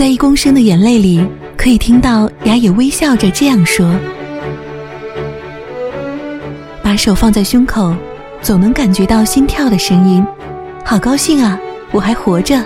在一公升的眼泪里，可以听到雅也微笑着这样说：“把手放在胸口，总能感觉到心跳的声音，好高兴啊，我还活着。”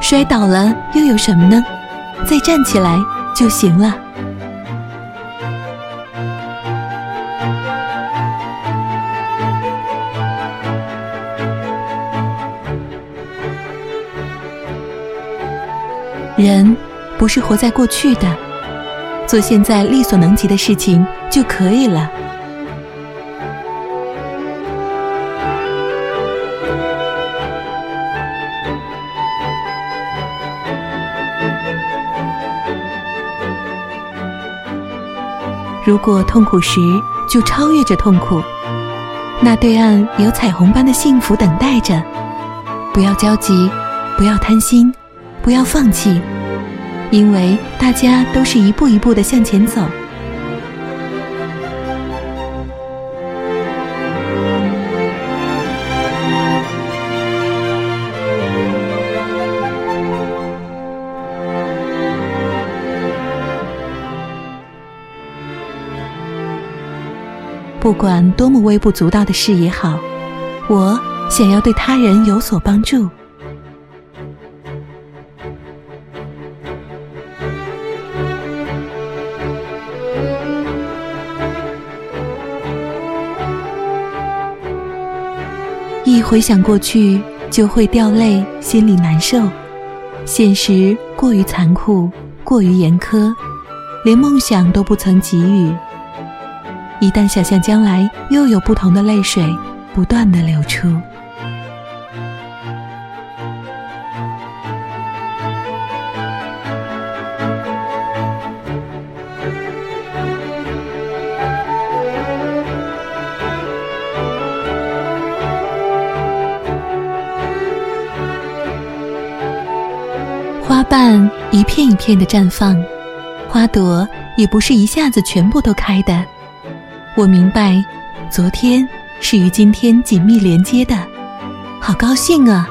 摔倒了又有什么呢？再站起来就行了。人不是活在过去的，做现在力所能及的事情就可以了。如果痛苦时就超越着痛苦，那对岸有彩虹般的幸福等待着。不要焦急，不要贪心，不要放弃，因为大家都是一步一步的向前走。不管多么微不足道的事也好，我想要对他人有所帮助。回想过去，就会掉泪，心里难受。现实过于残酷，过于严苛，连梦想都不曾给予。一旦想象将来，又有不同的泪水不断的流出。瓣一片一片的绽放，花朵也不是一下子全部都开的。我明白，昨天是与今天紧密连接的，好高兴啊！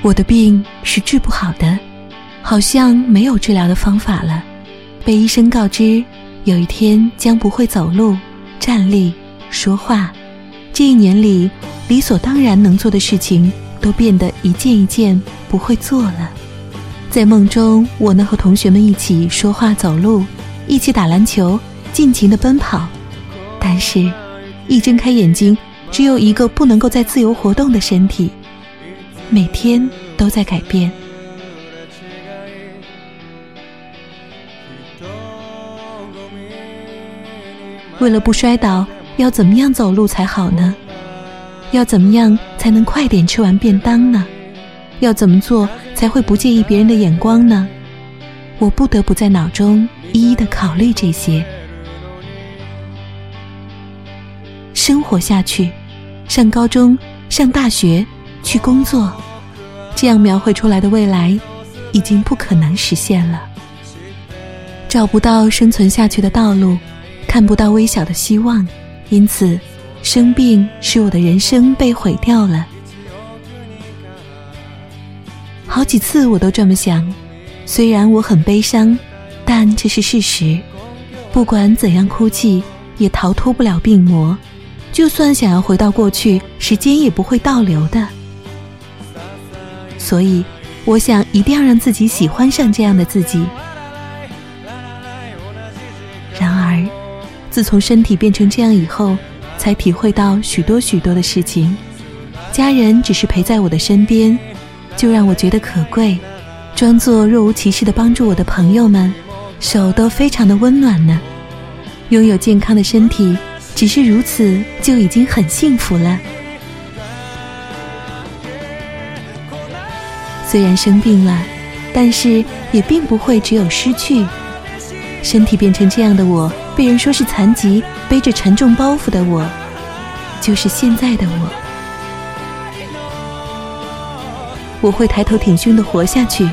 我的病是治不好的，好像没有治疗的方法了。被医生告知，有一天将不会走路、站立、说话。这一年里。理所当然能做的事情，都变得一件一件不会做了。在梦中，我能和同学们一起说话、走路，一起打篮球，尽情的奔跑。但是，一睁开眼睛，只有一个不能够再自由活动的身体，每天都在改变。为了不摔倒，要怎么样走路才好呢？要怎么样才能快点吃完便当呢？要怎么做才会不介意别人的眼光呢？我不得不在脑中一一的考虑这些。生活下去，上高中，上大学，去工作，这样描绘出来的未来，已经不可能实现了。找不到生存下去的道路，看不到微小的希望，因此。生病使我的人生被毁掉了，好几次我都这么想。虽然我很悲伤，但这是事实。不管怎样哭泣，也逃脱不了病魔。就算想要回到过去，时间也不会倒流的。所以，我想一定要让自己喜欢上这样的自己。自从身体变成这样以后，才体会到许多许多的事情，家人只是陪在我的身边，就让我觉得可贵。装作若无其事的帮助我的朋友们，手都非常的温暖呢。拥有健康的身体，只是如此就已经很幸福了。虽然生病了，但是也并不会只有失去。身体变成这样的我。被人说是残疾，背着沉重包袱的我，就是现在的我。我会抬头挺胸的活下去。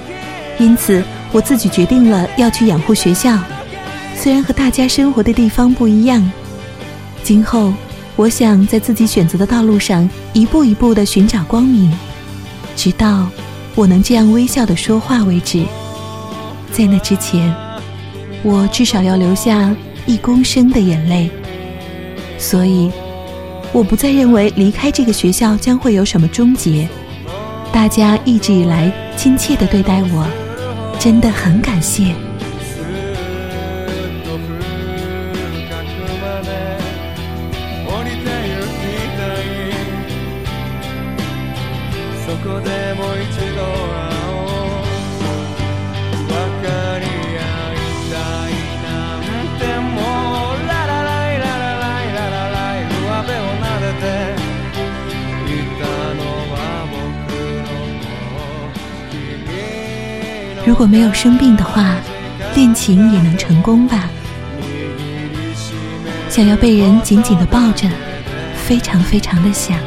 因此，我自己决定了要去养护学校，虽然和大家生活的地方不一样。今后，我想在自己选择的道路上一步一步的寻找光明，直到我能这样微笑的说话为止。在那之前，我至少要留下一公升的眼泪。所以，我不再认为离开这个学校将会有什么终结。大家一直以来亲切的对待我，真的很感谢。果没有生病的话，恋情也能成功吧。想要被人紧紧的抱着，非常非常的想。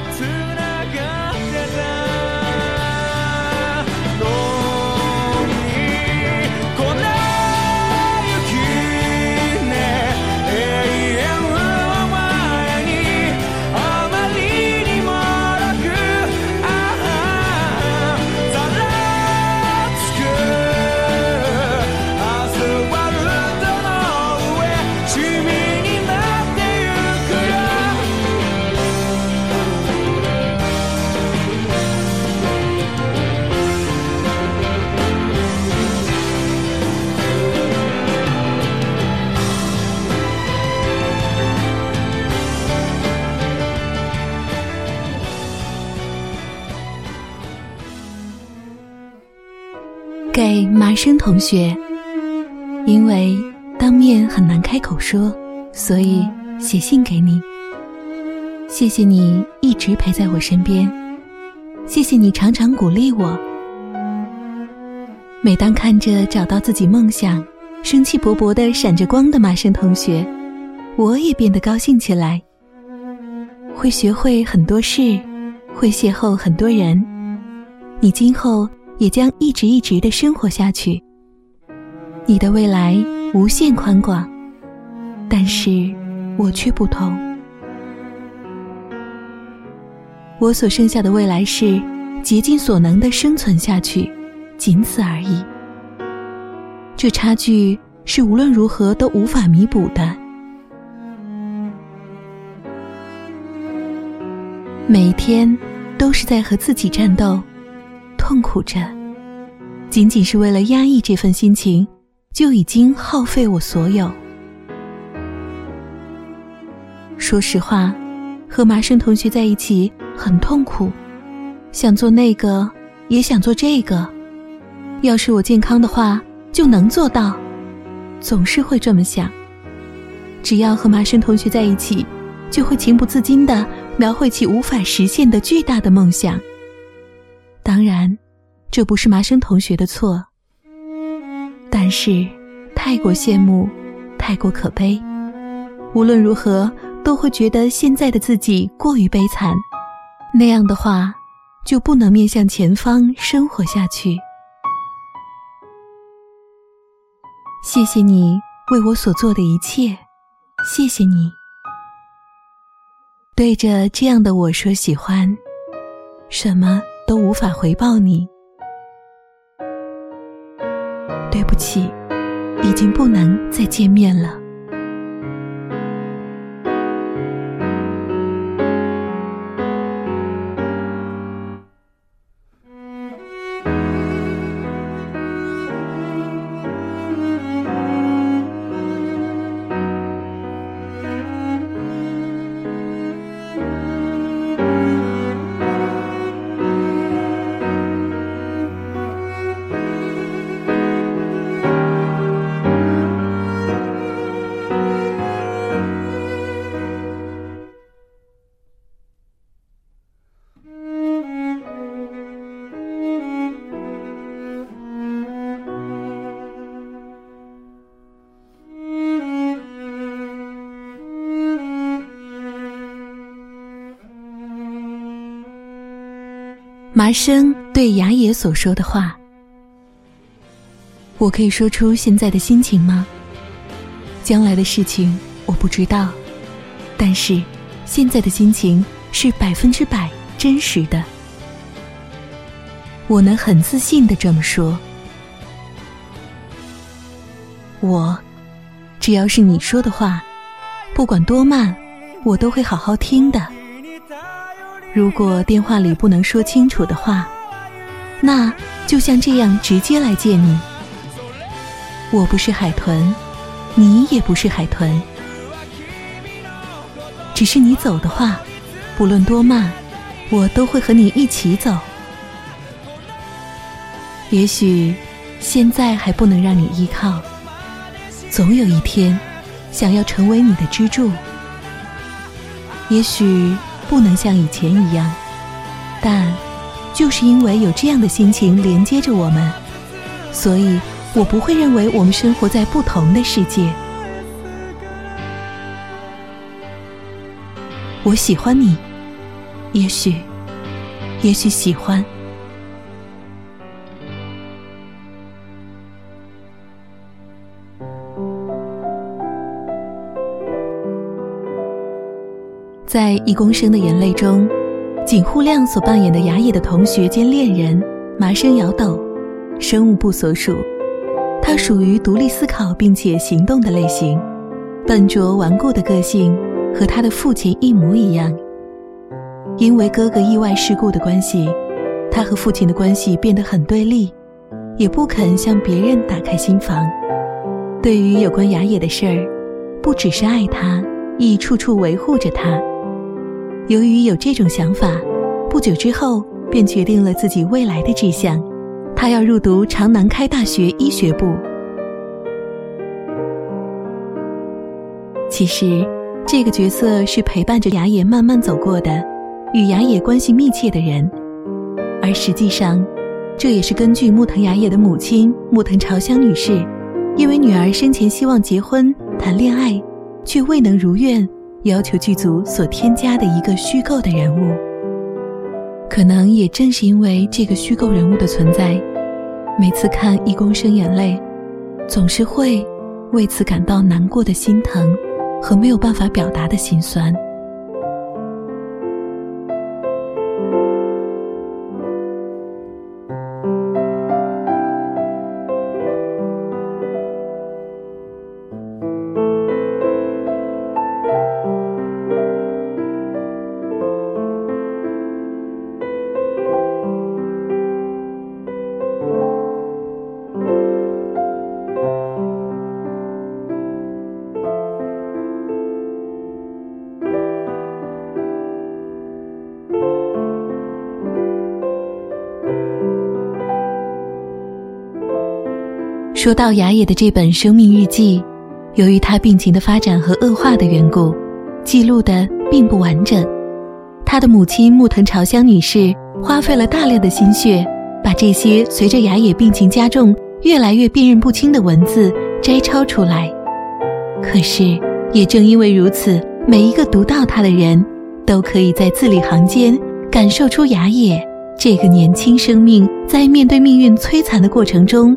生同学，因为当面很难开口说，所以写信给你。谢谢你一直陪在我身边，谢谢你常常鼓励我。每当看着找到自己梦想、生气勃勃的闪着光的麻生同学，我也变得高兴起来。会学会很多事，会邂逅很多人，你今后。也将一直一直的生活下去。你的未来无限宽广，但是我却不同。我所剩下的未来是竭尽所能的生存下去，仅此而已。这差距是无论如何都无法弥补的。每一天都是在和自己战斗。痛苦着，仅仅是为了压抑这份心情，就已经耗费我所有。说实话，和麻生同学在一起很痛苦，想做那个，也想做这个。要是我健康的话，就能做到。总是会这么想。只要和麻生同学在一起，就会情不自禁的描绘起无法实现的巨大的梦想。当然，这不是麻生同学的错。但是，太过羡慕，太过可悲。无论如何，都会觉得现在的自己过于悲惨。那样的话，就不能面向前方生活下去。谢谢你为我所做的一切，谢谢你。对着这样的我说喜欢，什么？都无法回报你，对不起，已经不能再见面了。麻生对雅野所说的话：“我可以说出现在的心情吗？将来的事情我不知道，但是现在的心情是百分之百真实的。我能很自信的这么说。我，只要是你说的话，不管多慢，我都会好好听的。”如果电话里不能说清楚的话，那就像这样直接来见你。我不是海豚，你也不是海豚，只是你走的话，不论多慢，我都会和你一起走。也许现在还不能让你依靠，总有一天，想要成为你的支柱。也许。不能像以前一样，但就是因为有这样的心情连接着我们，所以我不会认为我们生活在不同的世界。我喜欢你，也许，也许喜欢。在《一公升的眼泪》中，井户亮所扮演的雅野的同学兼恋人麻生遥斗，生物部所属。他属于独立思考并且行动的类型，笨拙顽固的个性和他的父亲一模一样。因为哥哥意外事故的关系，他和父亲的关系变得很对立，也不肯向别人打开心房。对于有关雅野的事儿，不只是爱他，亦处处维护着他。由于有这种想法，不久之后便决定了自己未来的志向，他要入读长南开大学医学部。其实，这个角色是陪伴着雅野慢慢走过的，与雅野关系密切的人，而实际上，这也是根据木藤雅野的母亲木藤朝香女士，因为女儿生前希望结婚谈恋爱，却未能如愿。要求剧组所添加的一个虚构的人物，可能也正是因为这个虚构人物的存在，每次看一公升眼泪，总是会为此感到难过的心疼和没有办法表达的心酸。说到雅野的这本生命日记，由于他病情的发展和恶化的缘故，记录的并不完整。他的母亲木藤朝香女士花费了大量的心血，把这些随着雅野病情加重越来越辨认不清的文字摘抄出来。可是，也正因为如此，每一个读到他的人，都可以在字里行间感受出雅野这个年轻生命在面对命运摧残的过程中。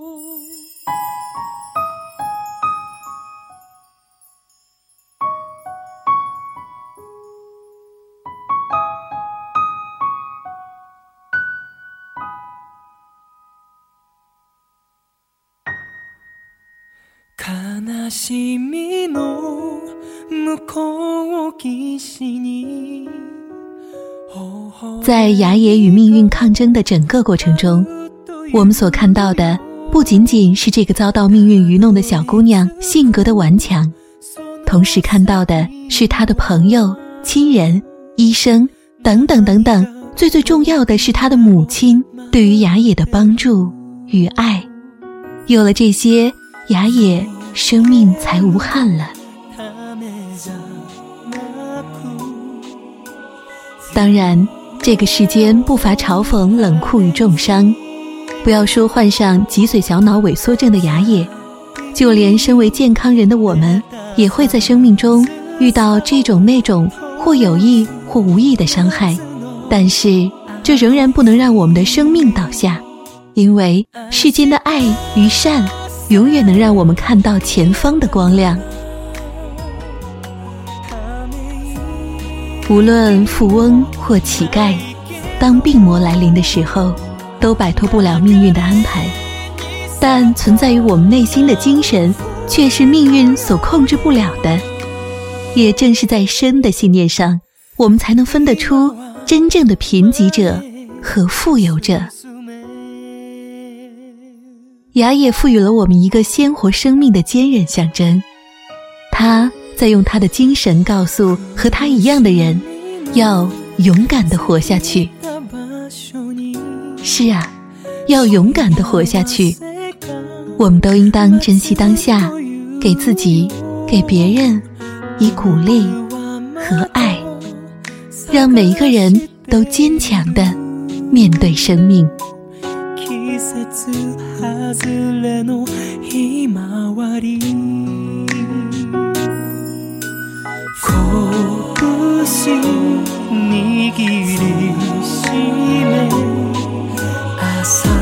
在雅野与命运抗争的整个过程中，我们所看到的不仅仅是这个遭到命运愚弄的小姑娘性格的顽强，同时看到的是她的朋友、亲人、医生等等等等，最最重要的是她的母亲对于雅野的帮助与爱。有了这些，雅野。生命才无憾了。当然，这个世间不乏嘲讽、冷酷与重伤。不要说患上脊髓小脑萎缩症的牙野，就连身为健康人的我们，也会在生命中遇到这种那种或有意或无意的伤害。但是，这仍然不能让我们的生命倒下，因为世间的爱与善，永远能让我们看到前方的光亮。无论富翁或乞丐，当病魔来临的时候，都摆脱不了命运的安排。但存在于我们内心的精神，却是命运所控制不了的。也正是在生的信念上，我们才能分得出真正的贫瘠者和富有者。雅也赋予了我们一个鲜活生命的坚韧象征，他。在用他的精神告诉和他一样的人，要勇敢的活下去。是啊，要勇敢的活下去。我们都应当珍惜当下，给自己、给别人以鼓励和爱，让每一个人都坚强的面对生命。節外れのひまわり。拳握りしめ朝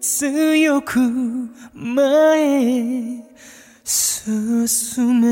強く前へ進め。